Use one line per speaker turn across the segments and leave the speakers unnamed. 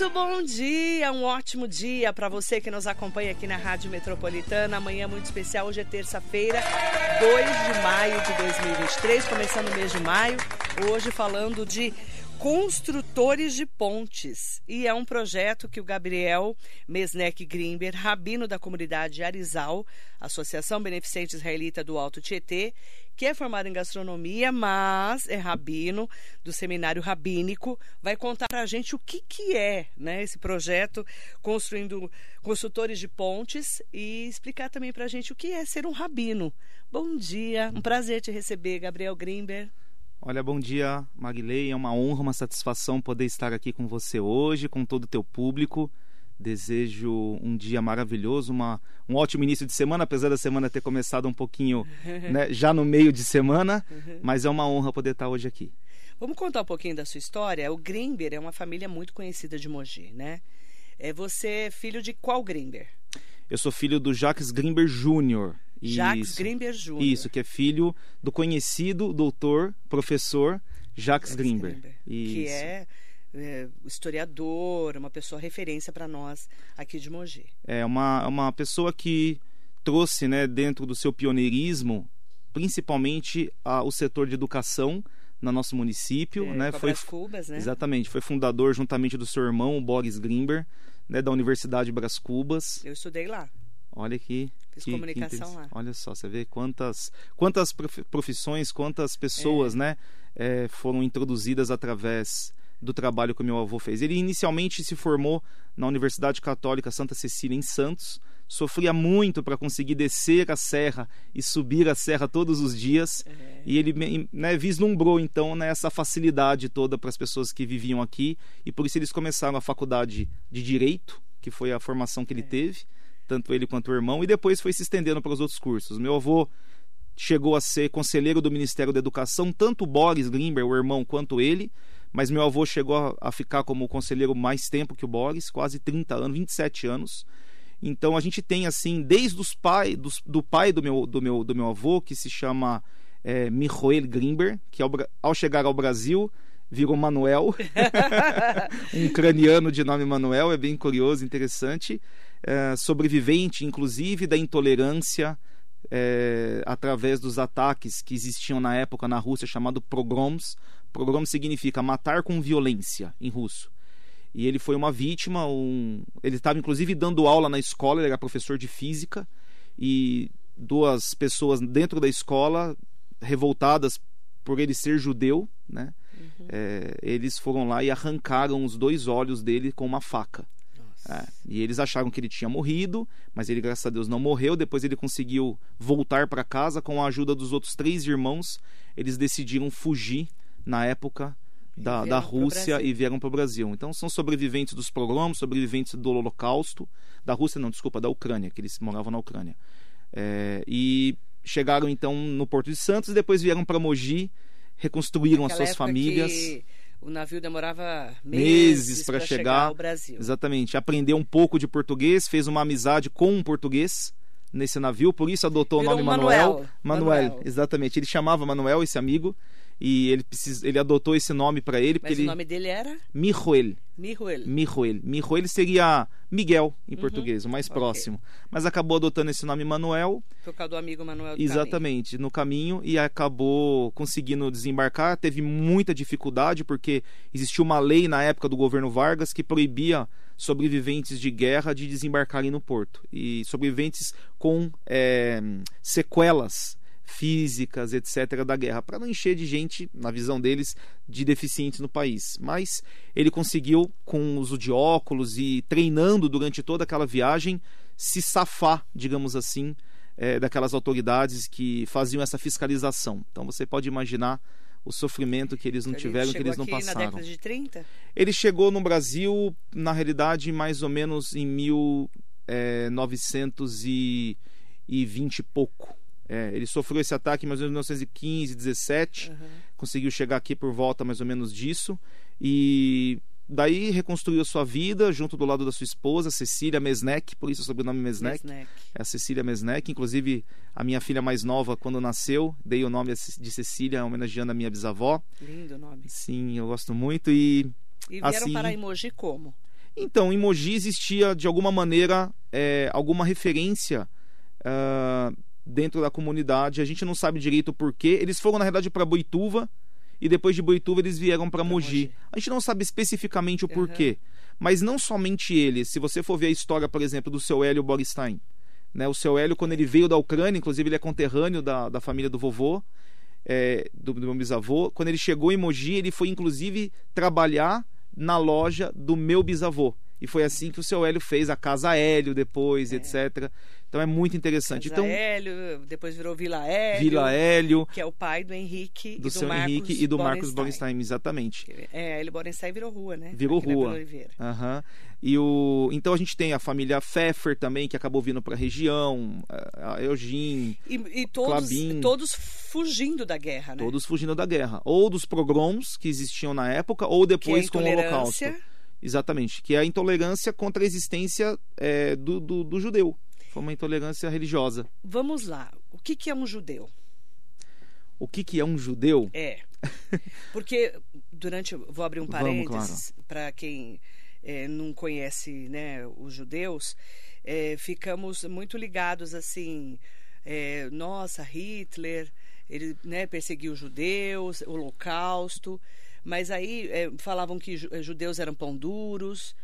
Muito bom dia, um ótimo dia para você que nos acompanha aqui na Rádio Metropolitana. Amanhã muito especial, hoje é terça-feira, 2 de maio de 2023, começando o mês de maio. Hoje falando de Construtores de Pontes. E é um projeto que o Gabriel Mesnek Grimber, rabino da comunidade Arizal, Associação Beneficente Israelita do Alto Tietê, que é formado em gastronomia, mas é rabino do seminário rabínico, vai contar para a gente o que, que é né, esse projeto construindo construtores de pontes e explicar também para a gente o que é ser um rabino. Bom dia, um prazer te receber, Gabriel Grimber.
Olha, bom dia, Magley. É uma honra, uma satisfação poder estar aqui com você hoje, com todo o teu público. Desejo um dia maravilhoso, uma, um ótimo início de semana, apesar da semana ter começado um pouquinho né, já no meio de semana, mas é uma honra poder estar hoje aqui.
Vamos contar um pouquinho da sua história? O Grimber é uma família muito conhecida de Mogi, né? É você é filho de qual Grimber?
Eu sou filho do Jacques Grimber Jr.
Jacques Grimber Jr.
Isso, que é filho do conhecido doutor, professor Jacques, Jacques Grimber.
Que é, é, historiador, uma pessoa referência para nós aqui de Mogi.
É uma, uma pessoa que trouxe né, dentro do seu pioneirismo, principalmente a, o setor de educação no nosso município,
é,
né?
Foi Cubas, né?
Exatamente, foi fundador juntamente do seu irmão, Boris Grimber, né, da Universidade Bras Cubas.
Eu estudei lá.
Olha aqui.
Fiz
que,
comunicação
que
lá.
Olha só, você vê quantas, quantas profissões, quantas pessoas, é. né, é, foram introduzidas através do trabalho que o meu avô fez. Ele inicialmente se formou na Universidade Católica Santa Cecília em Santos, sofria muito para conseguir descer a serra e subir a serra todos os dias, é. e ele né, vislumbrou então né, essa facilidade toda para as pessoas que viviam aqui, e por isso eles começaram a faculdade de Direito, que foi a formação que ele é. teve tanto ele quanto o irmão, e depois foi se estendendo para os outros cursos. Meu avô chegou a ser conselheiro do Ministério da Educação, tanto Boris Grimber, o irmão, quanto ele, mas meu avô chegou a, ficar como conselheiro mais tempo que o Boris, quase 30 anos, 27 anos. Então a gente tem assim, desde os pai, dos, do pai do meu, do meu, do meu avô, que se chama é, Michael Grimber, que ao, ao chegar ao Brasil virou Manuel, um ucraniano de nome Manuel, é bem curioso, interessante é, sobrevivente, inclusive, da intolerância é, através dos ataques que existiam na época na Rússia, chamado pogroms. Pogrom significa matar com violência em russo. E ele foi uma vítima, um... ele estava inclusive dando aula na escola, ele era professor de física, e duas pessoas dentro da escola, revoltadas por ele ser judeu, né? Uhum. É, eles foram lá e arrancaram os dois olhos dele com uma faca. É, e eles acharam que ele tinha morrido, mas ele, graças a Deus, não morreu. Depois ele conseguiu voltar para casa com a ajuda dos outros três irmãos. Eles decidiram fugir na época da, da Rússia e vieram para o Brasil. Então são sobreviventes dos programas, sobreviventes do Holocausto, da Rússia, não, desculpa, da Ucrânia, que eles moravam na Ucrânia. É, e chegaram então no Porto de Santos e depois vieram para Mogi, reconstruíram Aquela as suas famílias.
Que o navio demorava meses, meses para chegar, chegar ao Brasil.
Exatamente. Aprendeu um pouco de português, fez uma amizade com um português nesse navio, por isso adotou Virou o nome. Manuel. Manuel. Manuel, exatamente. Ele chamava Manuel, esse amigo, e ele, ele adotou esse nome para ele.
Mas
ele... o
nome dele era?
Mijoel.
Mijoel.
Mijoel. Mijoel seria Miguel em uhum. português, o mais okay. próximo. Mas acabou adotando esse nome Manuel.
Por causa do amigo Manuel do
Exatamente,
caminho.
no caminho e acabou conseguindo desembarcar. Teve muita dificuldade porque existia uma lei na época do governo Vargas que proibia sobreviventes de guerra de desembarcarem no porto. E sobreviventes com é, sequelas físicas, etc., da guerra, para não encher de gente, na visão deles, de deficientes no país. Mas ele conseguiu, com o uso de óculos e treinando durante toda aquela viagem, se safar, digamos assim, é, daquelas autoridades que faziam essa fiscalização. Então você pode imaginar o sofrimento que eles não tiveram, que eles não passaram.
Na década de 30?
Ele chegou no Brasil, na realidade, mais ou menos em 1920 e pouco. É, ele sofreu esse ataque mais ou menos em 1915, 17. Uhum. Conseguiu chegar aqui por volta mais ou menos disso. E daí reconstruiu sua vida junto do lado da sua esposa, Cecília Mesnek, por isso o sobrenome Mesnek. Mesnek. É a Cecília Mesnek. Inclusive, a minha filha mais nova, quando nasceu, dei o nome de Cecília, homenageando a minha bisavó.
Lindo nome.
Sim, eu gosto muito. E,
e vieram assim, para Emoji como?
Então, em Mogi existia, de alguma maneira, é, alguma referência uh, dentro da comunidade. A gente não sabe direito o porquê. Eles foram, na verdade, para Boituva e depois de Boituva eles vieram para Mogi. Mogi. A gente não sabe especificamente o porquê. Uhum. Mas não somente eles. Se você for ver a história, por exemplo, do seu Hélio Boristain. Né? O seu Hélio, quando ele veio da Ucrânia, inclusive ele é conterrâneo da, da família do vovô, é, do, do meu bisavô. Quando ele chegou em Mogi, ele foi inclusive trabalhar na loja do meu bisavô. E foi assim que o seu Hélio fez a Casa Hélio depois, é. etc. Então é muito interessante.
Casa
então,
Hélio, depois virou Vila Hélio.
Vila Hélio.
Que é o pai do Henrique
do,
do
seu
Marcos
Henrique e do Marcos Borenstein, exatamente.
É, ele Borenstein virou rua, né?
Virou
Aqui
rua. Uhum. E o então a gente tem a família Pfeffer também que acabou vindo para a região, a Eugene,
e, e todos, todos fugindo da guerra, né?
Todos fugindo da guerra, ou dos pogroms que existiam na época, ou depois
é
com o Holocausto. Exatamente, que é a intolerância contra a existência é, do, do, do, judeu. Foi uma intolerância religiosa.
Vamos lá. O que, que é um judeu?
O que, que é um judeu?
É. Porque durante. Vou abrir um parênteses claro. para quem é, não conhece né, os judeus. É, ficamos muito ligados assim. É, nossa, Hitler, ele né, perseguiu os judeus, o Holocausto. Mas aí é, falavam que eh, judeus eram pão duros.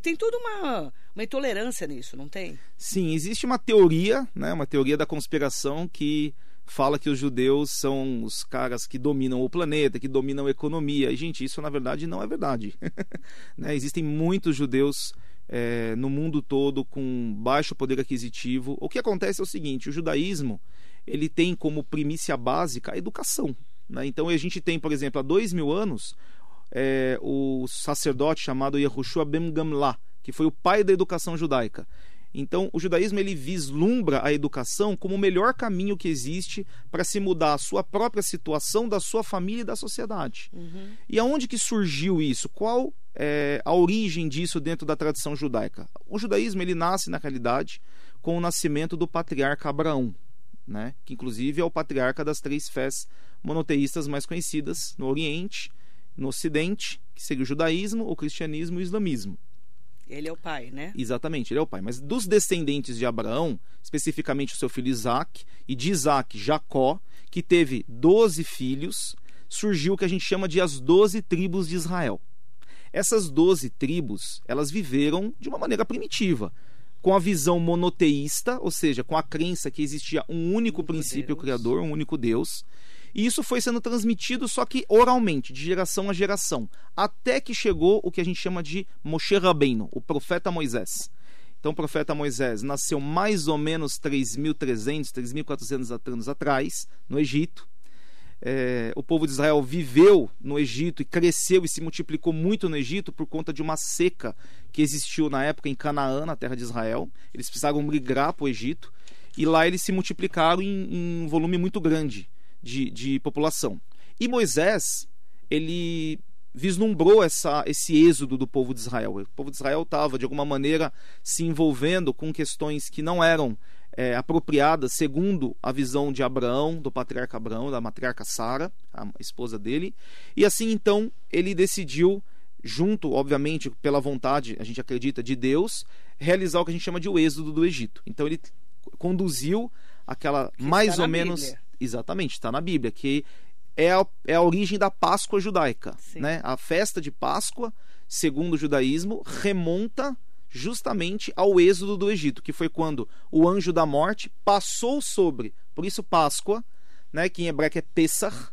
Tem toda uma, uma intolerância nisso, não tem?
Sim, existe uma teoria, né, uma teoria da conspiração que fala que os judeus são os caras que dominam o planeta, que dominam a economia. E, gente, isso na verdade não é verdade. né? Existem muitos judeus é, no mundo todo com baixo poder aquisitivo. O que acontece é o seguinte: o judaísmo ele tem como primícia básica a educação. Né? Então a gente tem, por exemplo, há dois mil anos, é, o sacerdote chamado Yehoshua Ben Gamla, que foi o pai da educação judaica. Então, o judaísmo ele vislumbra a educação como o melhor caminho que existe para se mudar a sua própria situação, da sua família e da sociedade. Uhum. E aonde que surgiu isso? Qual é a origem disso dentro da tradição judaica? O judaísmo ele nasce, na realidade, com o nascimento do patriarca Abraão, né? que inclusive é o patriarca das três fés monoteístas mais conhecidas no Oriente, no Ocidente, que seria o judaísmo, o cristianismo e o islamismo.
Ele é o pai, né?
Exatamente, ele é o pai. Mas dos descendentes de Abraão, especificamente o seu filho Isaac, e de Isaac, Jacó, que teve doze filhos, surgiu o que a gente chama de as doze tribos de Israel. Essas doze tribos, elas viveram de uma maneira primitiva, com a visão monoteísta, ou seja, com a crença que existia um único, único princípio Deus. criador, um único Deus, e isso foi sendo transmitido só que oralmente, de geração a geração, até que chegou o que a gente chama de Moshe Rabbeinu, o profeta Moisés. Então, o profeta Moisés nasceu mais ou menos 3.300, 3.400 anos atrás, no Egito. É, o povo de Israel viveu no Egito e cresceu e se multiplicou muito no Egito por conta de uma seca que existiu na época em Canaã, na terra de Israel. Eles precisaram migrar para o Egito e lá eles se multiplicaram em, em um volume muito grande de, de população. E Moisés, ele vislumbrou essa, esse êxodo do povo de Israel. O povo de Israel estava, de alguma maneira, se envolvendo com questões que não eram é, apropriadas segundo a visão de Abraão, do patriarca Abraão, da matriarca Sara, a esposa dele. E assim, então, ele decidiu, junto, obviamente, pela vontade, a gente acredita, de Deus, realizar o que a gente chama de o êxodo do Egito. Então, ele conduziu aquela que mais ou menos. Bíblia Exatamente, está na Bíblia, que é a, é a origem da Páscoa judaica. Né? A festa de Páscoa, segundo o judaísmo, remonta justamente ao êxodo do Egito, que foi quando o anjo da morte passou sobre, por isso Páscoa, né, que em hebraico é Pesach,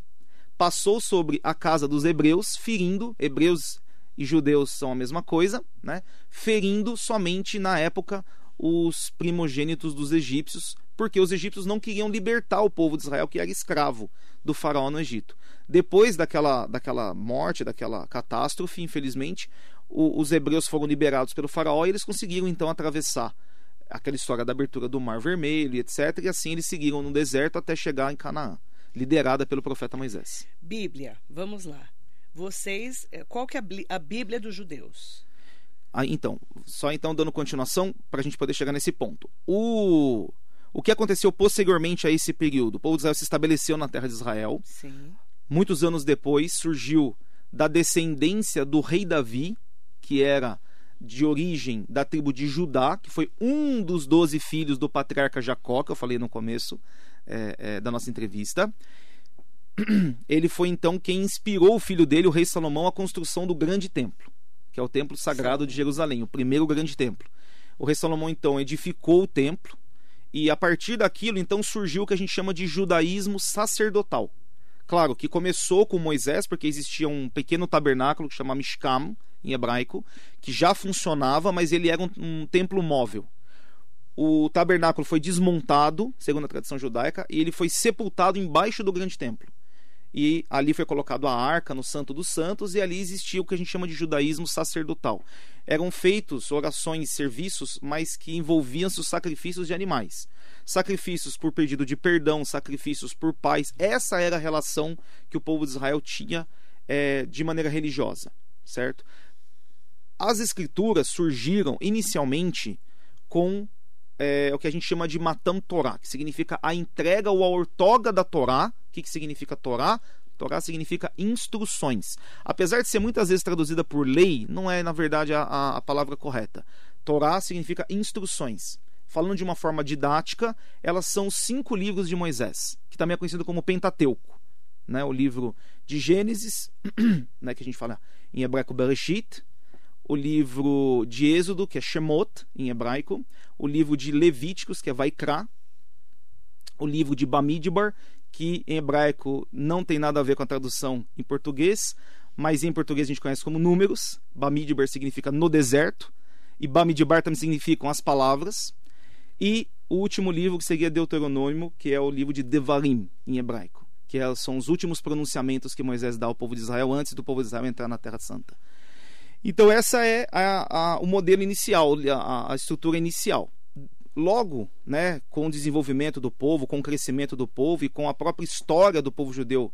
passou sobre a casa dos hebreus, ferindo, hebreus e judeus são a mesma coisa, né, ferindo somente na época os primogênitos dos egípcios, porque os egípcios não queriam libertar o povo de Israel que era escravo do faraó no Egito. Depois daquela, daquela morte, daquela catástrofe, infelizmente, o, os hebreus foram liberados pelo faraó e eles conseguiram então atravessar aquela história da abertura do Mar Vermelho, etc. E assim eles seguiram no deserto até chegar em Canaã, liderada pelo profeta Moisés.
Bíblia, vamos lá. Vocês, eh, qual que é a Bíblia dos judeus?
Ah, então, só então dando continuação para a gente poder chegar nesse ponto. O o que aconteceu posteriormente a esse período? O povo de Israel se estabeleceu na terra de Israel.
Sim.
Muitos anos depois surgiu da descendência do rei Davi, que era de origem da tribo de Judá, que foi um dos doze filhos do patriarca Jacó, que eu falei no começo é, é, da nossa entrevista. Ele foi então quem inspirou o filho dele, o rei Salomão, à construção do grande templo, que é o templo sagrado de Jerusalém, o primeiro grande templo. O rei Salomão então edificou o templo e a partir daquilo então surgiu o que a gente chama de judaísmo sacerdotal. Claro que começou com Moisés, porque existia um pequeno tabernáculo que chama Mishkam, em hebraico, que já funcionava, mas ele era um, um templo móvel. O tabernáculo foi desmontado, segundo a tradição judaica, e ele foi sepultado embaixo do grande templo. E ali foi colocado a arca no Santo dos Santos, e ali existia o que a gente chama de judaísmo sacerdotal. Eram feitos orações e serviços, mas que envolviam-se os sacrifícios de animais. Sacrifícios por pedido de perdão, sacrifícios por paz. Essa era a relação que o povo de Israel tinha é, de maneira religiosa, certo? As escrituras surgiram inicialmente com é, o que a gente chama de Matam Torá, que significa a entrega ou a ortoga da Torá. O que, que significa Torá? Torá significa instruções. Apesar de ser muitas vezes traduzida por lei, não é, na verdade, a, a palavra correta. Torá significa instruções. Falando de uma forma didática, elas são cinco livros de Moisés, que também é conhecido como Pentateuco. Né? O livro de Gênesis, né, que a gente fala em hebraico Bereshit, o livro de Êxodo, que é Shemot, em hebraico, o livro de Levíticos, que é Vaikra, o livro de Bamidbar, que em hebraico não tem nada a ver com a tradução em português, mas em português a gente conhece como números. Bamidbar significa no deserto, e Bamidbar também significam as palavras. E o último livro que seria Deuteronômio, que é o livro de Devarim, em hebraico, que é, são os últimos pronunciamentos que Moisés dá ao povo de Israel antes do povo de Israel entrar na Terra Santa. Então, essa é a, a, o modelo inicial, a, a, estrutura inicial. Logo, né, com o desenvolvimento do povo, com o crescimento do povo e com a própria história do povo judeu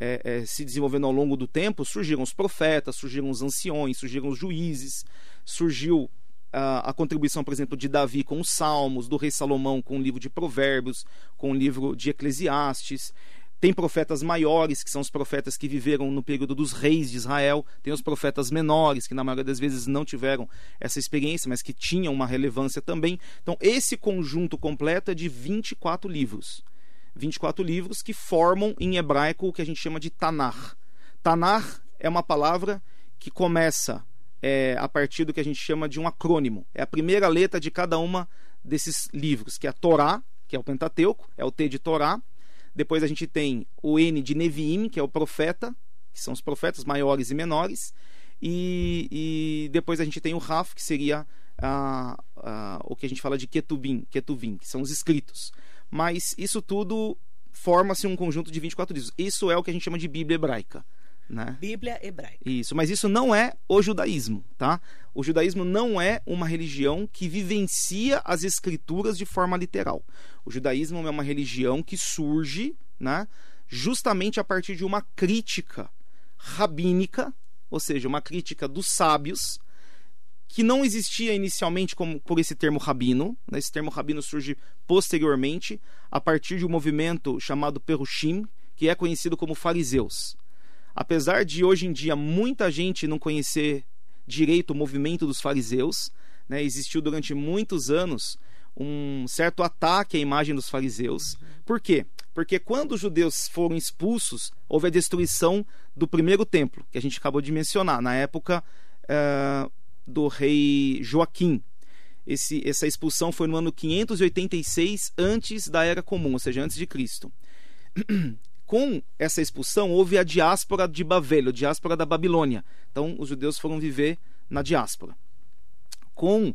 é, é, se desenvolvendo ao longo do tempo, surgiram os profetas, surgiram os anciões, surgiram os juízes, surgiu a, a contribuição, por exemplo, de Davi com os Salmos, do rei Salomão com o livro de Provérbios, com o livro de Eclesiastes. Tem profetas maiores, que são os profetas que viveram no período dos reis de Israel. Tem os profetas menores, que na maioria das vezes não tiveram essa experiência, mas que tinham uma relevância também. Então, esse conjunto completo é de 24 livros. 24 livros que formam em hebraico o que a gente chama de Tanar. Tanar é uma palavra que começa é, a partir do que a gente chama de um acrônimo. É a primeira letra de cada uma desses livros, que é a Torá, que é o Pentateuco, é o T de Torá. Depois a gente tem o N de Neviim, que é o profeta, que são os profetas maiores e menores. E, e depois a gente tem o Raf, que seria o que a gente fala de Ketuvim, Ketuvim, que são os escritos. Mas isso tudo forma-se um conjunto de 24 livros. Isso é o que a gente chama de Bíblia hebraica. Né?
Bíblia hebraica.
Isso, mas isso não é o judaísmo, tá? O judaísmo não é uma religião que vivencia as escrituras de forma literal. O judaísmo é uma religião que surge, né, justamente a partir de uma crítica rabínica, ou seja, uma crítica dos sábios, que não existia inicialmente como por esse termo rabino. Né? Esse termo rabino surge posteriormente a partir de um movimento chamado Perushim, que é conhecido como fariseus. Apesar de hoje em dia muita gente não conhecer direito o movimento dos fariseus, né, existiu durante muitos anos um certo ataque à imagem dos fariseus. Por quê? Porque quando os judeus foram expulsos, houve a destruição do primeiro templo, que a gente acabou de mencionar, na época uh, do rei Joaquim. Esse, essa expulsão foi no ano 586 antes da Era Comum, ou seja, antes de Cristo. Com essa expulsão, houve a diáspora de Babel, a diáspora da Babilônia. Então, os judeus foram viver na diáspora. Com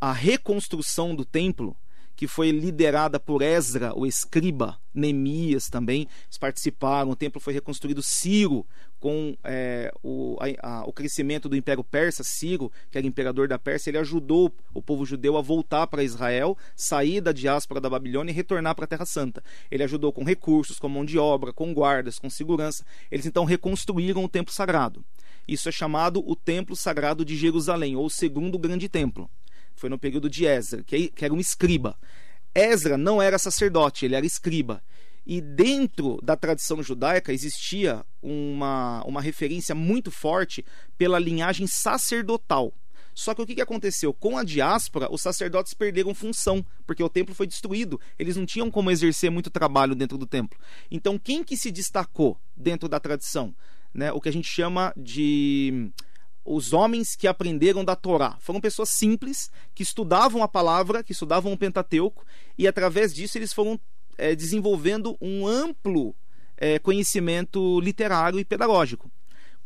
a reconstrução do templo, que foi liderada por Ezra, o escriba, Neemias também, participaram. O templo foi reconstruído. Ciro, com é, o, a, a, o crescimento do Império Persa, Ciro, que era imperador da Pérsia, ele ajudou o povo judeu a voltar para Israel, sair da diáspora da Babilônia e retornar para a Terra Santa. Ele ajudou com recursos, com mão de obra, com guardas, com segurança. Eles então reconstruíram o templo sagrado. Isso é chamado o Templo Sagrado de Jerusalém, ou o segundo grande templo. Foi no período de Ezra, que era um escriba. Ezra não era sacerdote, ele era escriba. E dentro da tradição judaica existia uma, uma referência muito forte pela linhagem sacerdotal. Só que o que, aconteceu? Com a diáspora, os sacerdotes perderam função, porque o templo foi destruído. Eles não tinham como exercer muito trabalho dentro do templo. Então, quem que se destacou dentro da tradição? Né? O que a gente chama de os homens que aprenderam da Torá. Foram pessoas simples, que estudavam a palavra, que estudavam o Pentateuco, e através disso eles foram é, desenvolvendo um amplo é, conhecimento literário e pedagógico.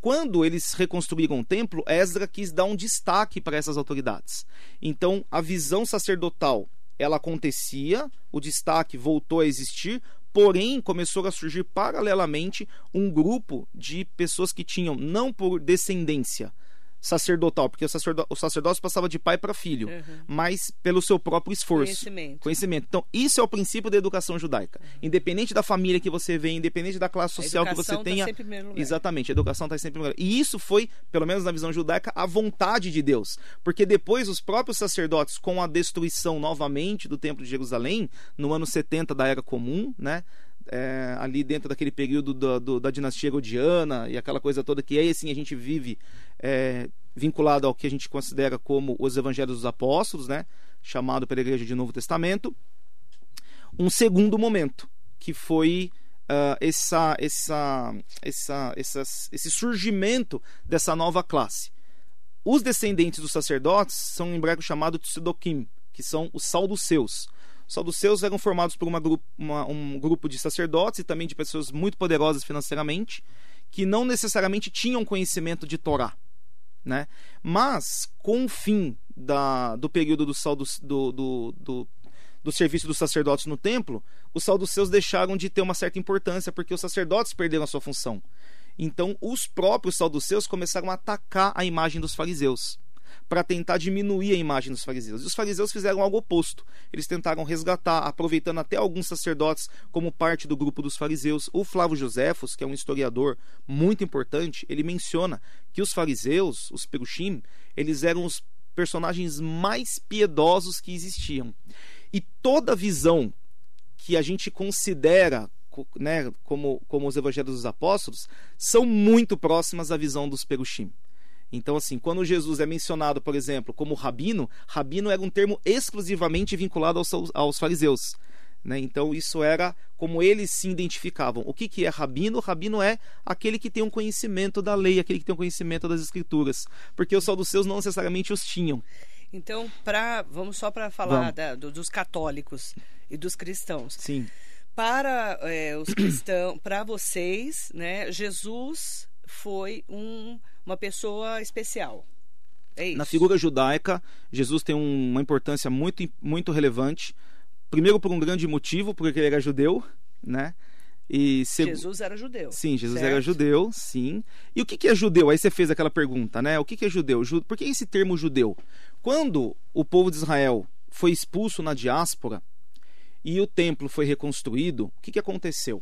Quando eles reconstruíram o templo, Esdra quis dar um destaque para essas autoridades. Então, a visão sacerdotal ela acontecia, o destaque voltou a existir, porém começou a surgir paralelamente um grupo de pessoas que tinham, não por descendência, sacerdotal, porque o, sacerdó o sacerdócio passava de pai para filho, uhum. mas pelo seu próprio esforço.
Conhecimento.
Conhecimento. Então, isso é o princípio da educação judaica. Uhum. Independente da família que você vem, independente da classe social que você
tá
tenha.
Tá
exatamente, a educação está sempre em primeiro lugar. E isso foi, pelo menos na visão judaica, a vontade de Deus. Porque depois os próprios sacerdotes, com a destruição novamente do Templo de Jerusalém, no ano 70 da Era Comum, né? É, ali dentro daquele período do, do, da dinastia Herodiana e aquela coisa toda que aí assim a gente vive é, vinculado ao que a gente considera como os Evangelhos dos Apóstolos, né, chamado pela Igreja de Novo Testamento. Um segundo momento que foi uh, essa, essa, essa, esse surgimento dessa nova classe. Os descendentes dos sacerdotes são em hebraico chamado Tzedokim, que são os salduceus. Os saduceus eram formados por uma, uma, um grupo de sacerdotes e também de pessoas muito poderosas financeiramente, que não necessariamente tinham conhecimento de Torá. Né? Mas, com o fim da, do período do, do, do, do, do serviço dos sacerdotes no templo, os saduceus deixaram de ter uma certa importância, porque os sacerdotes perderam a sua função. Então, os próprios saduceus começaram a atacar a imagem dos fariseus para tentar diminuir a imagem dos fariseus. E os fariseus fizeram algo oposto. Eles tentaram resgatar, aproveitando até alguns sacerdotes como parte do grupo dos fariseus. O Flávio Josefos, que é um historiador muito importante, ele menciona que os fariseus, os perushim, eles eram os personagens mais piedosos que existiam. E toda visão que a gente considera né, como, como os evangelhos dos apóstolos são muito próximas à visão dos perushim. Então, assim, quando Jesus é mencionado, por exemplo, como rabino, rabino era um termo exclusivamente vinculado aos, aos fariseus. Né? Então, isso era como eles se identificavam. O que, que é rabino? Rabino é aquele que tem um conhecimento da lei, aquele que tem um conhecimento das escrituras. Porque os saduceus não necessariamente os tinham.
Então, pra, vamos só para falar da, do, dos católicos e dos cristãos.
Sim.
Para é, os cristãos, para vocês, né, Jesus foi um uma pessoa especial. É isso.
Na figura judaica, Jesus tem um, uma importância muito, muito relevante. Primeiro, por um grande motivo, porque ele era judeu, né?
E seg... Jesus era judeu.
Sim, Jesus certo? era judeu, sim. E o que, que é judeu? Aí você fez aquela pergunta, né? O que, que é judeu? Por que esse termo judeu? Quando o povo de Israel foi expulso na diáspora e o templo foi reconstruído, o que, que aconteceu?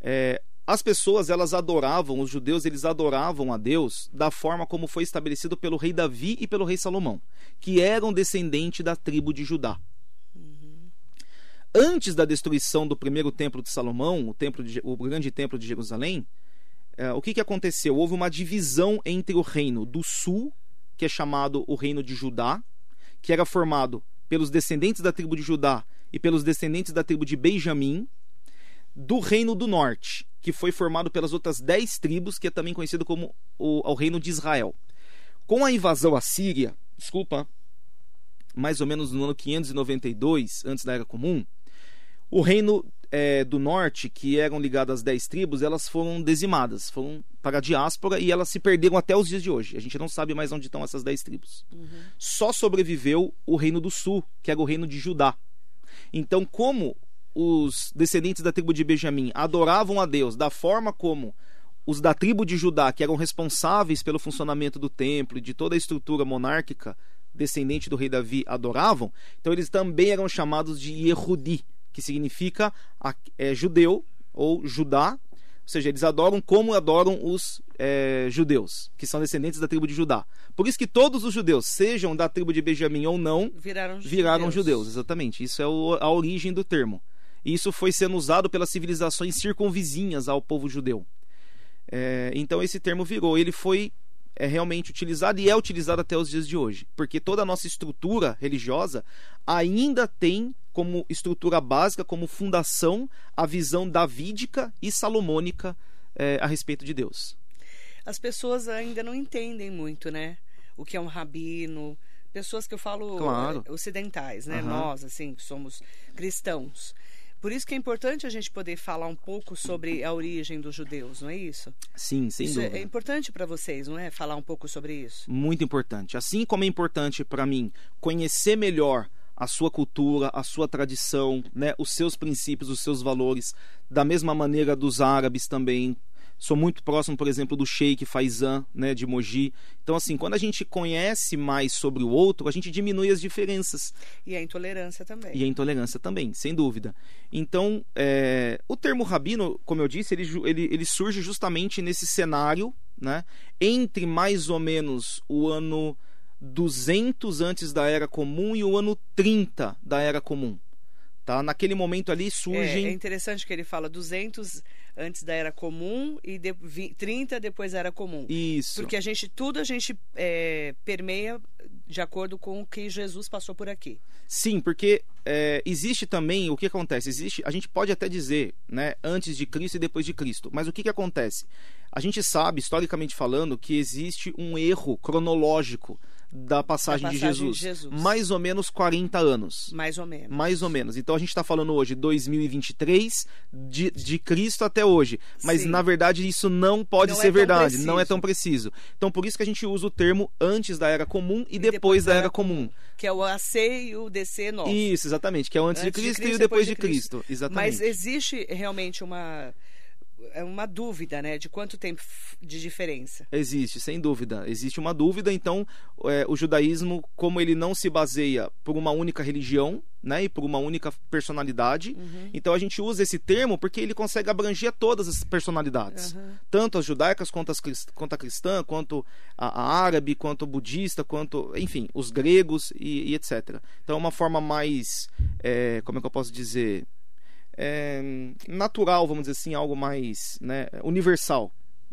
É, as pessoas, elas adoravam, os judeus, eles adoravam a Deus da forma como foi estabelecido pelo rei Davi e pelo rei Salomão, que eram descendentes da tribo de Judá. Uhum. Antes da destruição do primeiro templo de Salomão, o, templo de, o grande templo de Jerusalém, é, o que, que aconteceu? Houve uma divisão entre o reino do sul, que é chamado o reino de Judá, que era formado pelos descendentes da tribo de Judá e pelos descendentes da tribo de Benjamim, do reino do norte, que foi formado pelas outras dez tribos, que é também conhecido como o, o reino de Israel. Com a invasão assíria, desculpa, mais ou menos no ano 592, antes da Era Comum, o reino é, do norte, que eram ligadas às dez tribos, elas foram dizimadas, foram para a diáspora e elas se perderam até os dias de hoje. A gente não sabe mais onde estão essas dez tribos. Uhum. Só sobreviveu o reino do sul, que era o reino de Judá. Então, como os descendentes da tribo de Benjamim adoravam a Deus da forma como os da tribo de Judá, que eram responsáveis pelo funcionamento do templo e de toda a estrutura monárquica descendente do rei Davi, adoravam, então eles também eram chamados de Yehudi, que significa é, judeu ou Judá, ou seja, eles adoram como adoram os é, judeus, que são descendentes da tribo de Judá. Por isso que todos os judeus, sejam da tribo de Benjamim ou não,
viraram,
viraram
judeus.
judeus. Exatamente. Isso é o, a origem do termo. E isso foi sendo usado pelas civilizações circunvizinhas ao povo judeu. É, então esse termo virou. Ele foi é realmente utilizada e é utilizada até os dias de hoje, porque toda a nossa estrutura religiosa ainda tem como estrutura básica, como fundação, a visão davídica e salomônica é, a respeito de Deus.
As pessoas ainda não entendem muito, né? O que é um rabino, pessoas que eu falo
claro.
ocidentais, né? Uhum. Nós, assim, que somos cristãos. Por isso que é importante a gente poder falar um pouco sobre a origem dos judeus, não é isso?
Sim, sem
isso
dúvida.
É importante para vocês, não é? Falar um pouco sobre isso.
Muito importante. Assim como é importante para mim conhecer melhor a sua cultura, a sua tradição, né, os seus princípios, os seus valores, da mesma maneira dos árabes também, Sou muito próximo, por exemplo, do Sheikh Faizan, né, de Mogi. Então, assim, quando a gente conhece mais sobre o outro, a gente diminui as diferenças.
E a intolerância também.
E a intolerância também, sem dúvida. Então, é, o termo rabino, como eu disse, ele, ele, ele surge justamente nesse cenário, né, entre mais ou menos o ano 200 antes da Era Comum e o ano 30 da Era Comum. Tá? Naquele momento ali surgem.
É, é interessante que ele fala 200 antes da era comum e de, 30 depois da era comum.
Isso.
Porque a gente, tudo a gente é, permeia de acordo com o que Jesus passou por aqui.
Sim, porque é, existe também o que acontece. Existe, a gente pode até dizer, né, antes de Cristo e depois de Cristo. Mas o que, que acontece? A gente sabe, historicamente falando, que existe um erro cronológico da passagem, da passagem de, Jesus. de, Jesus. Mais ou menos 40 anos.
Mais ou menos.
Mais ou menos. Então a gente está falando hoje 2023, de, de Cristo até hoje. Mas Sim. na verdade isso não pode não ser é verdade, não é tão preciso. Então por isso que a gente usa o termo antes da era comum e, e depois, depois, da era comum. comum.
Que é o AC e o DC novo.
Isso, exatamente. Que é o antes, antes de, Cristo de, Cristo e o depois, depois de, Cristo. Cristo. Exatamente.
Mas existe realmente uma é uma dúvida, né? De quanto tempo de diferença?
Existe, sem dúvida. Existe uma dúvida. Então, é, o judaísmo, como ele não se baseia por uma única religião, né? E por uma única personalidade, uhum. então a gente usa esse termo porque ele consegue abranger todas as personalidades, uhum. tanto as judaicas quanto, as, quanto a cristã, quanto a, a árabe, quanto a budista, quanto, enfim, os gregos e, e etc. Então, é uma forma mais, é, como é que eu posso dizer? É, natural, vamos dizer assim, algo mais né, universal.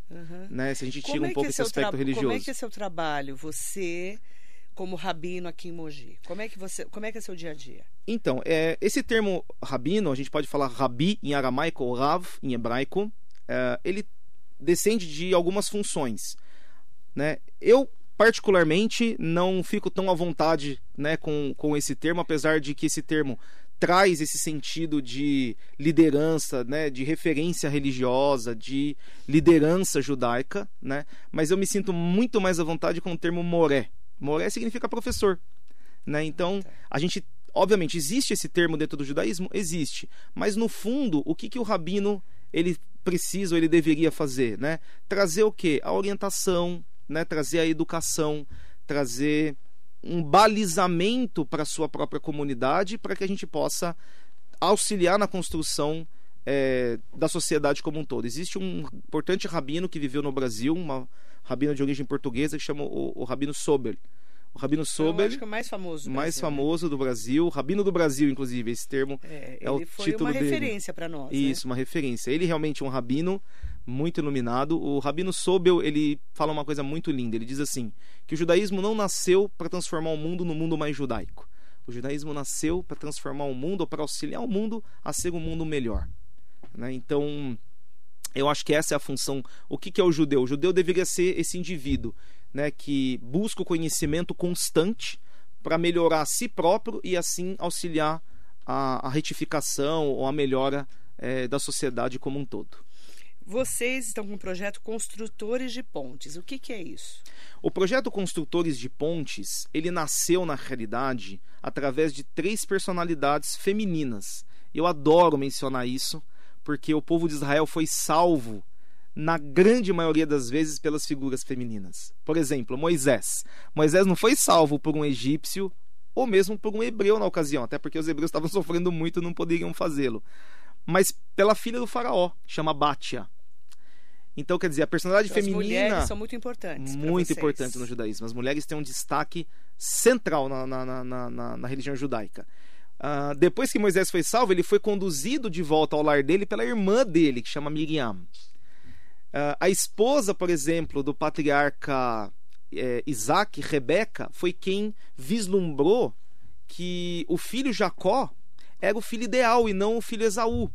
Uhum. Né, se a gente tira um é pouco é esse aspecto religioso. Como
é que é seu trabalho? Você como rabino aqui em Mogi? Como é que você, como é que é seu dia a dia?
Então, é, esse termo rabino, a gente pode falar rabi em aramaico ou rav em hebraico, é, ele descende de algumas funções, né? Eu particularmente não fico tão à vontade, né, com, com esse termo, apesar de que esse termo traz esse sentido de liderança, né, de referência religiosa, de liderança judaica, né? Mas eu me sinto muito mais à vontade com o termo moré. Moré significa professor, né? Então, a gente obviamente existe esse termo dentro do judaísmo, existe, mas no fundo, o que que o rabino ele precisa ou ele deveria fazer, né? Trazer o quê? A orientação, né? Trazer a educação, trazer um balizamento para a sua própria comunidade para que a gente possa auxiliar na construção é, da sociedade como um todo. Existe um importante rabino que viveu no Brasil, uma rabina de origem portuguesa que chama o, o Rabino Sober. O Rabino Sober,
é o mais famoso, do
mais
Brasil,
famoso né? do Brasil, Rabino do Brasil, inclusive, esse termo
é,
é o título
dele.
uma
referência para nós. Né?
Isso,
né?
uma referência. Ele realmente é um rabino muito iluminado. O Rabino Sobel, ele fala uma coisa muito linda. Ele diz assim, que o judaísmo não nasceu para transformar o mundo no mundo mais judaico. O judaísmo nasceu para transformar o mundo, para auxiliar o mundo a ser um mundo melhor. Né? Então, eu acho que essa é a função. O que, que é o judeu? O judeu deveria ser esse indivíduo né, que busca o conhecimento constante para melhorar a si próprio e assim auxiliar a, a retificação ou a melhora é, da sociedade como um todo.
Vocês estão com o projeto Construtores de Pontes. O que, que, é isso?
O projeto Construtores de Pontes, ele nasceu na realidade através de três personalidades femininas. Eu adoro mencionar isso, porque o povo de Israel foi salvo na grande maioria das vezes pelas figuras femininas. Por exemplo, Moisés. Moisés não foi salvo por um egípcio ou mesmo por um hebreu na ocasião, até porque os hebreus estavam sofrendo muito e não poderiam fazê-lo. Mas pela filha do faraó, chama Batia. Então, quer dizer, a personalidade então, feminina. As
mulheres são muito importantes.
Muito importantes no judaísmo. As mulheres têm um destaque central na, na, na, na, na religião judaica. Uh, depois que Moisés foi salvo, ele foi conduzido de volta ao lar dele pela irmã dele, que chama Miriam. Uh, a esposa, por exemplo, do patriarca é, Isaac, Rebeca, foi quem vislumbrou que o filho Jacó era o filho ideal e não o filho Esaú,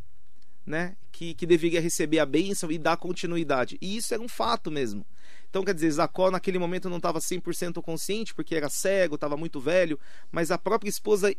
né? Que, que deveria receber a bênção e dar continuidade. E isso era um fato mesmo. Então, quer dizer, Jacó naquele momento não estava 100% consciente porque era cego, estava muito velho, mas a própria esposa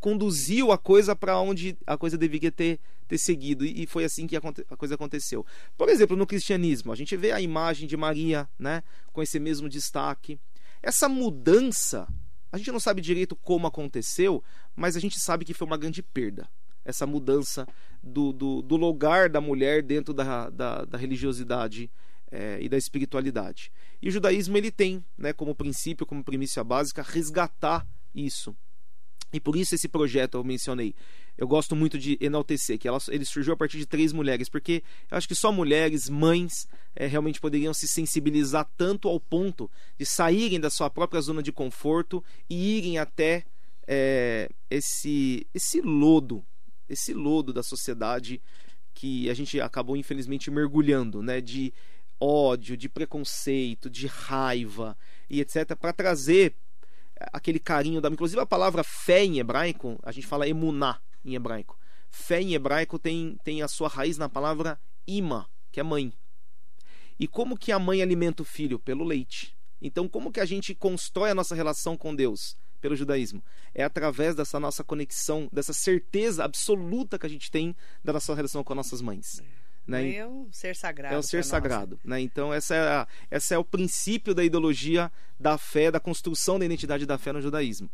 conduziu a coisa para onde a coisa deveria ter, ter seguido e foi assim que a, a, coisa aconteceu. Por exemplo, no cristianismo, a gente vê a imagem de Maria, né, com esse mesmo destaque. Essa mudança, a gente não sabe direito como aconteceu, mas a gente sabe que foi uma grande perda. Essa mudança do, do, do lugar da mulher dentro da, da, da religiosidade é, e da espiritualidade. E o judaísmo ele tem, né, como princípio, como primícia básica, resgatar isso. E por isso esse projeto eu mencionei. Eu gosto muito de enaltecer, que ela, ele surgiu a partir de três mulheres, porque eu acho que só mulheres, mães, é, realmente poderiam se sensibilizar tanto ao ponto de saírem da sua própria zona de conforto e irem até é, esse, esse lodo, esse lodo da sociedade que a gente acabou infelizmente mergulhando, né? De ódio, de preconceito, de raiva e etc, para trazer aquele carinho da. Inclusive a palavra fé em hebraico, a gente fala emuná em hebraico. Fé em hebraico tem, tem a sua raiz na palavra ima, que é mãe. E como que a mãe alimenta o filho? Pelo leite. Então, como que a gente constrói a nossa relação com Deus? Pelo judaísmo. É através dessa nossa conexão, dessa certeza absoluta que a gente tem da nossa relação com nossas mães.
Né? É um ser sagrado.
É um ser sagrado. Né? Então, essa é, a, essa é o princípio da ideologia da fé, da construção da identidade da fé no judaísmo.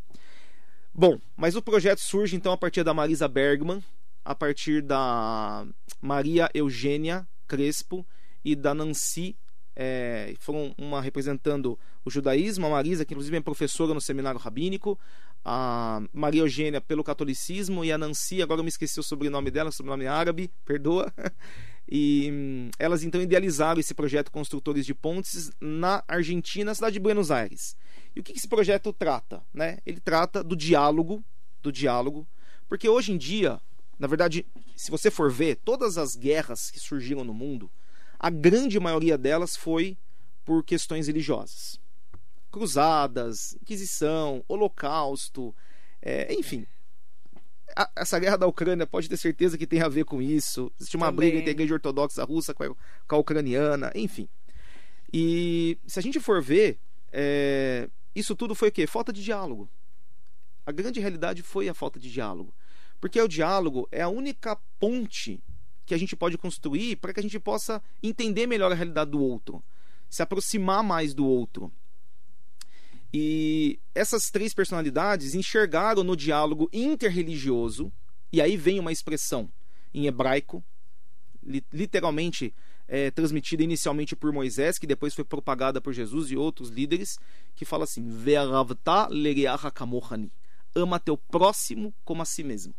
Bom, mas o projeto surge então a partir da Marisa Bergman, a partir da Maria Eugênia Crespo e da Nancy. É, foram uma representando o judaísmo, a Marisa, que inclusive é professora no seminário rabínico, a Maria Eugênia pelo catolicismo e a Nancy, agora eu me esqueci o sobrenome dela, sobrenome árabe, perdoa, E hum, elas então idealizaram esse projeto Construtores de Pontes na Argentina, na cidade de Buenos Aires. E o que esse projeto trata? Né? Ele trata do diálogo, do diálogo, porque hoje em dia, na verdade, se você for ver, todas as guerras que surgiram no mundo, a grande maioria delas foi por questões religiosas. Cruzadas, Inquisição, Holocausto, é, enfim, a, essa guerra da Ucrânia pode ter certeza que tem a ver com isso. Existe uma Também. briga entre a igreja ortodoxa russa com a, com a ucraniana, enfim. E se a gente for ver, é, isso tudo foi o quê? Falta de diálogo. A grande realidade foi a falta de diálogo. Porque o diálogo é a única ponte que a gente pode construir para que a gente possa entender melhor a realidade do outro, se aproximar mais do outro. E essas três personalidades enxergaram no diálogo interreligioso, e aí vem uma expressão em hebraico, literalmente é, transmitida inicialmente por Moisés, que depois foi propagada por Jesus e outros líderes, que fala assim: ama teu próximo como a si mesmo.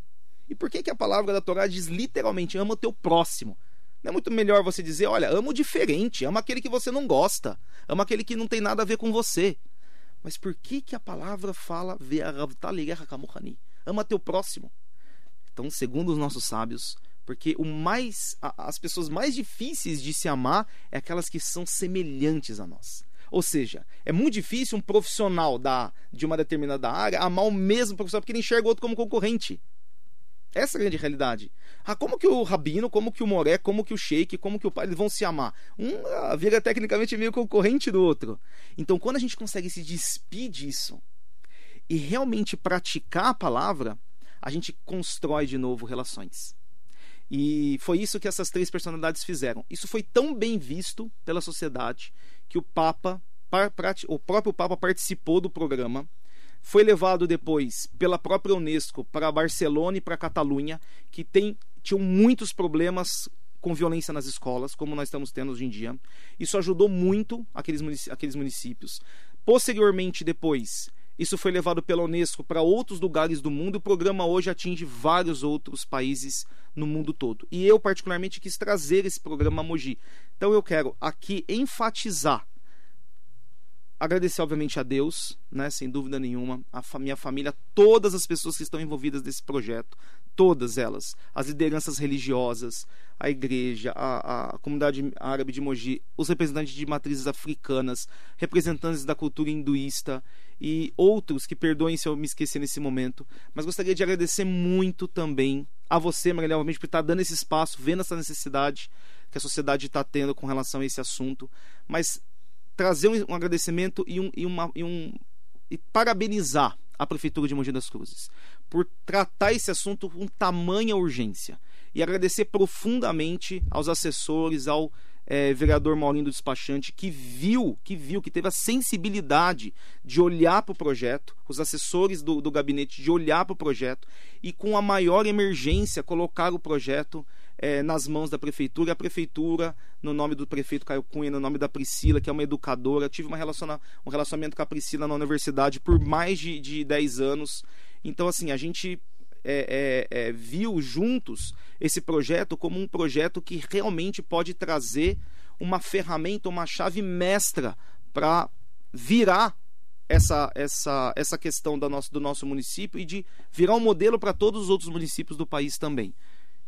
E por que, que a palavra da Torá diz literalmente ama o teu próximo? Não é muito melhor você dizer, olha, ama o diferente, ama aquele que você não gosta, ama aquele que não tem nada a ver com você. Mas por que, que a palavra fala ama teu próximo? Então, segundo os nossos sábios, porque o mais as pessoas mais difíceis de se amar é aquelas que são semelhantes a nós. Ou seja, é muito difícil um profissional da, de uma determinada área amar o mesmo profissional porque ele enxerga o outro como concorrente. Essa é a grande realidade. Ah, como que o rabino, como que o moré, como que o sheik, como que o pai, eles vão se amar? Um ah, vira tecnicamente meio concorrente do outro. Então, quando a gente consegue se despir disso e realmente praticar a palavra, a gente constrói de novo relações. E foi isso que essas três personalidades fizeram. Isso foi tão bem visto pela sociedade que o Papa, o próprio Papa participou do programa foi levado depois pela própria Unesco para Barcelona e para Catalunha, que tem, tinham muitos problemas com violência nas escolas, como nós estamos tendo hoje em dia. Isso ajudou muito aqueles, munic aqueles municípios. Posteriormente, depois, isso foi levado pela Unesco para outros lugares do mundo. O programa hoje atinge vários outros países no mundo todo. E eu, particularmente, quis trazer esse programa a Mogi. Então, eu quero aqui enfatizar agradecer, obviamente, a Deus, né, sem dúvida nenhuma, a minha família, todas as pessoas que estão envolvidas nesse projeto, todas elas, as lideranças religiosas, a igreja, a, a comunidade árabe de Mogi, os representantes de matrizes africanas, representantes da cultura hinduísta e outros que perdoem se eu me esquecer nesse momento, mas gostaria de agradecer muito também a você, Maria obviamente, por estar dando esse espaço, vendo essa necessidade que a sociedade está tendo com relação a esse assunto, mas trazer um, um agradecimento e, um, e, uma, e, um, e parabenizar a Prefeitura de Mogi das Cruzes por tratar esse assunto com tamanha urgência e agradecer profundamente aos assessores, ao é, vereador Maurinho do Despachante, que viu, que viu, que teve a sensibilidade de olhar para o projeto, os assessores do, do gabinete de olhar para o projeto e com a maior emergência colocar o projeto é, nas mãos da prefeitura. A prefeitura, no nome do prefeito Caio Cunha, no nome da Priscila, que é uma educadora, tive uma relaciona, um relacionamento com a Priscila na universidade por mais de, de 10 anos. Então, assim, a gente é, é, é, viu juntos esse projeto como um projeto que realmente pode trazer uma ferramenta, uma chave mestra para virar essa, essa, essa questão do nosso, do nosso município e de virar um modelo para todos os outros municípios do país também.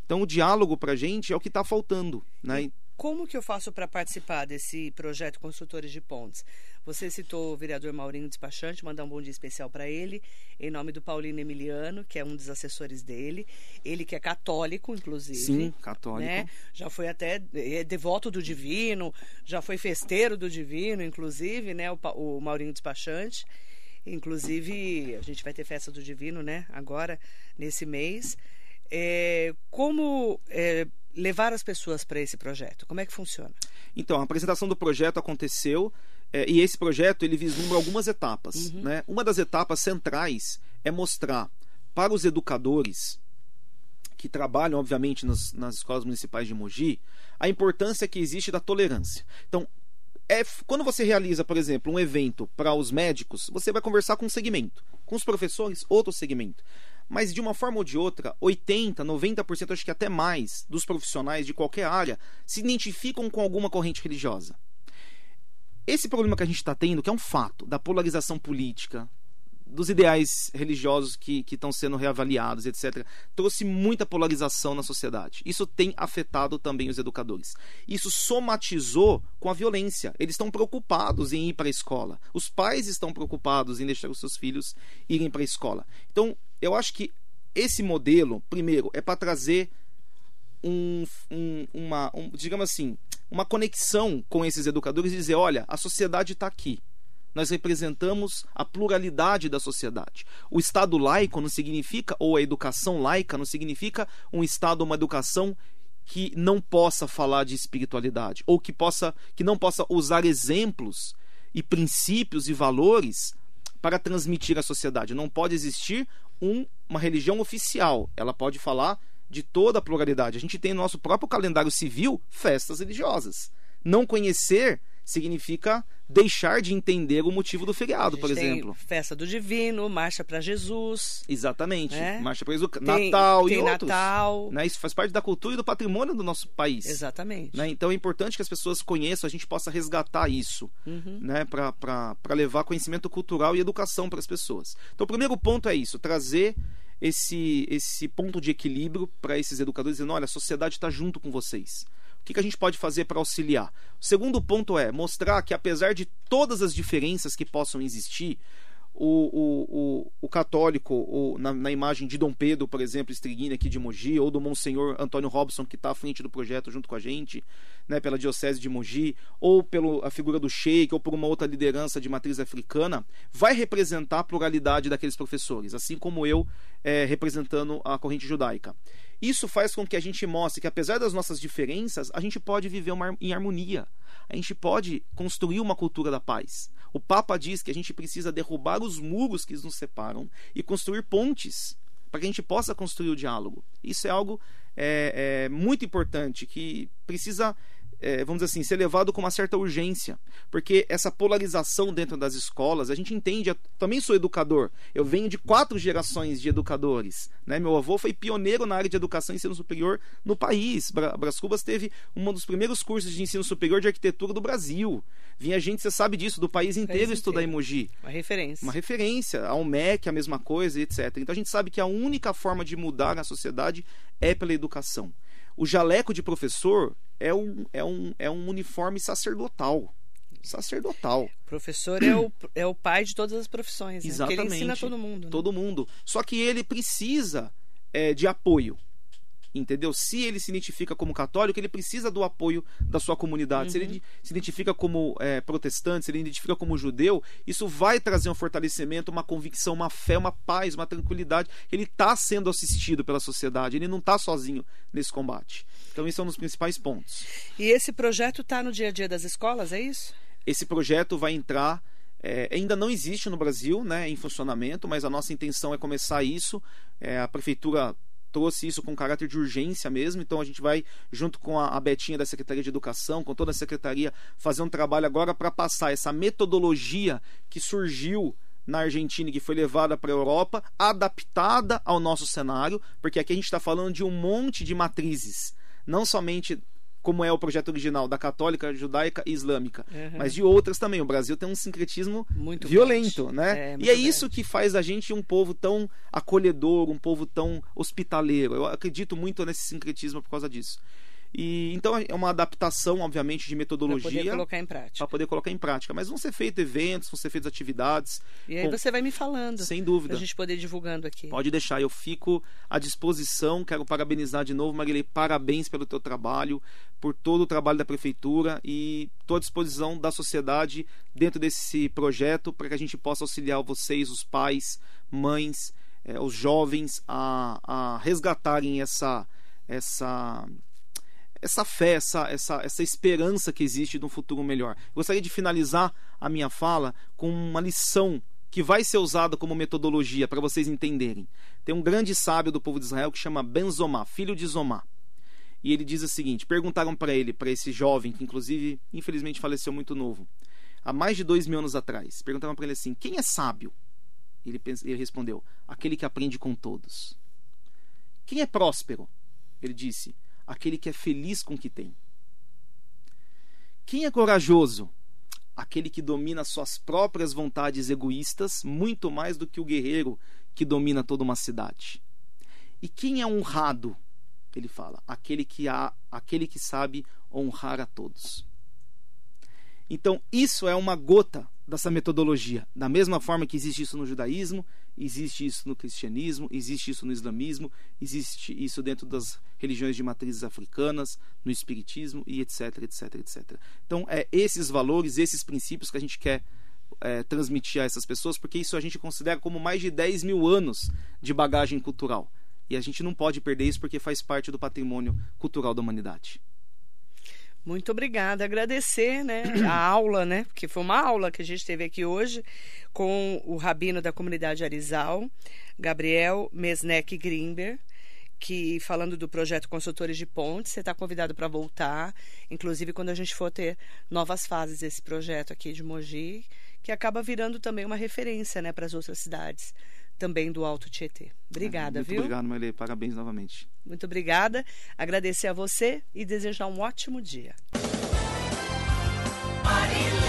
Então, o diálogo para a gente é o que está faltando. Né?
Como que eu faço para participar desse projeto Consultores de Pontes? Você citou o vereador Maurinho Despachante, mandar um bom dia especial para ele, em nome do Paulino Emiliano, que é um dos assessores dele. Ele que é católico, inclusive.
Sim, católico.
Né? Já foi até é devoto do divino, já foi festeiro do divino, inclusive, né? O, o Maurinho Despachante. Inclusive, a gente vai ter festa do divino, né? Agora, nesse mês. É, como é, levar as pessoas para esse projeto? Como é que funciona?
Então, a apresentação do projeto aconteceu é, e esse projeto ele vislumbra algumas etapas. Uhum. Né? Uma das etapas centrais é mostrar para os educadores que trabalham, obviamente, nas, nas escolas municipais de Mogi, a importância que existe da tolerância. Então, é, quando você realiza, por exemplo, um evento para os médicos, você vai conversar com um segmento. Com os professores, outro segmento. Mas de uma forma ou de outra, 80, 90%, acho que até mais, dos profissionais de qualquer área se identificam com alguma corrente religiosa. Esse problema que a gente está tendo, que é um fato, da polarização política, dos ideais religiosos que, estão sendo reavaliados, etc., trouxe muita polarização na sociedade. Isso tem afetado também os educadores. Isso somatizou com a violência. Eles estão preocupados em ir para a escola. Os pais estão preocupados em deixar os seus filhos irem para a escola. Então, eu acho que esse modelo, primeiro, é para trazer um, um, uma, um, digamos assim, uma conexão com esses educadores e dizer: olha, a sociedade está aqui. Nós representamos a pluralidade da sociedade. O Estado laico não significa, ou a educação laica não significa um Estado, uma educação que não possa falar de espiritualidade, ou que, possa, que não possa usar exemplos e princípios e valores para transmitir à sociedade. Não pode existir um, uma religião oficial. Ela pode falar de toda a pluralidade. A gente tem no nosso próprio calendário civil festas religiosas. Não conhecer significa deixar de entender o motivo do feriado, por exemplo.
Festa do Divino, Marcha para Jesus.
Exatamente. Né? Marcha para Jesus, tem, Natal
tem
e
outros. Natal.
Né? Isso faz parte da cultura e do patrimônio do nosso país.
Exatamente.
Né? Então é importante que as pessoas conheçam, a gente possa resgatar isso, uhum. né? para levar conhecimento cultural e educação para as pessoas. Então o primeiro ponto é isso, trazer esse, esse ponto de equilíbrio para esses educadores, dizendo: olha, a sociedade está junto com vocês que, que a gente pode fazer para auxiliar? O segundo ponto é mostrar que, apesar de todas as diferenças que possam existir, o, o, o, o católico, o, na, na, imagem de Dom Pedro, por exemplo, Estriguini aqui de Mogi, ou do Monsenhor Antônio Robson, que está à frente do projeto junto com a gente, né, pela Diocese de Mogi, ou pela figura do Sheik, ou por uma outra liderança de matriz africana, vai representar a pluralidade daqueles professores, assim como eu é, representando a corrente judaica. Isso faz com que a gente mostre que, apesar das nossas diferenças, a gente pode viver uma, em harmonia. A gente pode construir uma cultura da paz. O Papa diz que a gente precisa derrubar os muros que nos separam e construir pontes para que a gente possa construir o diálogo. Isso é algo é, é, muito importante que precisa é, vamos dizer assim, ser levado com uma certa urgência. Porque essa polarização dentro das escolas, a gente entende, eu também sou educador, eu venho de quatro gerações de educadores. Né? Meu avô foi pioneiro na área de educação e ensino superior no país. Bra Bras Cubas teve um dos primeiros cursos de ensino superior de arquitetura do Brasil. Vinha gente, você sabe disso, do país inteiro país estudar inteiro. em Mogi.
Uma referência.
Uma referência. A UMEC, a mesma coisa, etc. Então a gente sabe que a única forma de mudar a sociedade é pela educação. O jaleco de professor é um, é um, é um uniforme sacerdotal. Sacerdotal.
Professor é o, é o pai de todas as profissões. Né?
Exatamente.
Porque ele ensina todo mundo. Né?
Todo mundo. Só que ele precisa é, de apoio entendeu? Se ele se identifica como católico, ele precisa do apoio da sua comunidade. Uhum. Se ele uhum. se identifica como é, protestante, se ele se identifica como judeu, isso vai trazer um fortalecimento, uma convicção, uma fé, uma paz, uma tranquilidade. Ele está sendo assistido pela sociedade, ele não está sozinho nesse combate. Então, isso é um dos principais pontos.
E esse projeto está no dia a dia das escolas, é isso?
Esse projeto vai entrar. É, ainda não existe no Brasil né, em funcionamento, mas a nossa intenção é começar isso. É, a prefeitura trouxe isso com caráter de urgência mesmo, então a gente vai, junto com a, a Betinha da Secretaria de Educação, com toda a secretaria, fazer um trabalho agora para passar essa metodologia que surgiu na Argentina e que foi levada para a Europa, adaptada ao nosso cenário, porque aqui a gente está falando de um monte de matrizes, não somente como é o projeto original da católica, judaica e islâmica, uhum. mas de outras também. O Brasil tem um sincretismo muito violento, forte. né? É, e é grande. isso que faz a gente um povo tão acolhedor, um povo tão hospitaleiro. Eu acredito muito nesse sincretismo por causa disso. E então é uma adaptação, obviamente, de metodologia para
poder colocar em prática.
Para poder colocar em prática, mas vão ser feitos eventos, vão ser feitas atividades.
E aí com... você vai me falando.
Sem dúvida.
Para a gente poder ir divulgando aqui.
Pode deixar, eu fico à disposição. Quero parabenizar de novo, Marilei, parabéns pelo teu trabalho, por todo o trabalho da prefeitura e estou à disposição da sociedade dentro desse projeto para que a gente possa auxiliar vocês, os pais, mães, eh, os jovens a, a resgatarem essa essa essa fé, essa, essa, essa esperança que existe de um futuro melhor. Gostaria de finalizar a minha fala com uma lição que vai ser usada como metodologia para vocês entenderem. Tem um grande sábio do povo de Israel que chama Benzomá, filho de Zomá. E ele diz o seguinte: perguntaram para ele, para esse jovem, que inclusive infelizmente faleceu muito novo, há mais de dois mil anos atrás, perguntaram para ele assim: quem é sábio? Ele, ele respondeu: aquele que aprende com todos. Quem é próspero? Ele disse: aquele que é feliz com o que tem. Quem é corajoso? Aquele que domina suas próprias vontades egoístas muito mais do que o guerreiro que domina toda uma cidade. E quem é honrado? Ele fala, aquele que há, aquele que sabe honrar a todos. Então, isso é uma gota dessa metodologia. Da mesma forma que existe isso no judaísmo, existe isso no cristianismo, existe isso no islamismo, existe isso dentro das religiões de matrizes africanas, no espiritismo e etc, etc, etc. Então, é esses valores, esses princípios que a gente quer é, transmitir a essas pessoas, porque isso a gente considera como mais de 10 mil anos de bagagem cultural. E a gente não pode perder isso porque faz parte do patrimônio cultural da humanidade.
Muito obrigada. Agradecer né, a aula, né? Porque foi uma aula que a gente teve aqui hoje com o rabino da comunidade Arizal, Gabriel Mesnek Grimber, que falando do projeto Consultores de Pontes, você está convidado para voltar, inclusive quando a gente for ter novas fases desse projeto aqui de Mogi, que acaba virando também uma referência né, para as outras cidades também do Alto Tietê. Obrigada, é,
muito
viu?
Muito obrigado, Marilei. Parabéns novamente.
Muito obrigada. Agradecer a você e desejar um ótimo dia. Marilê.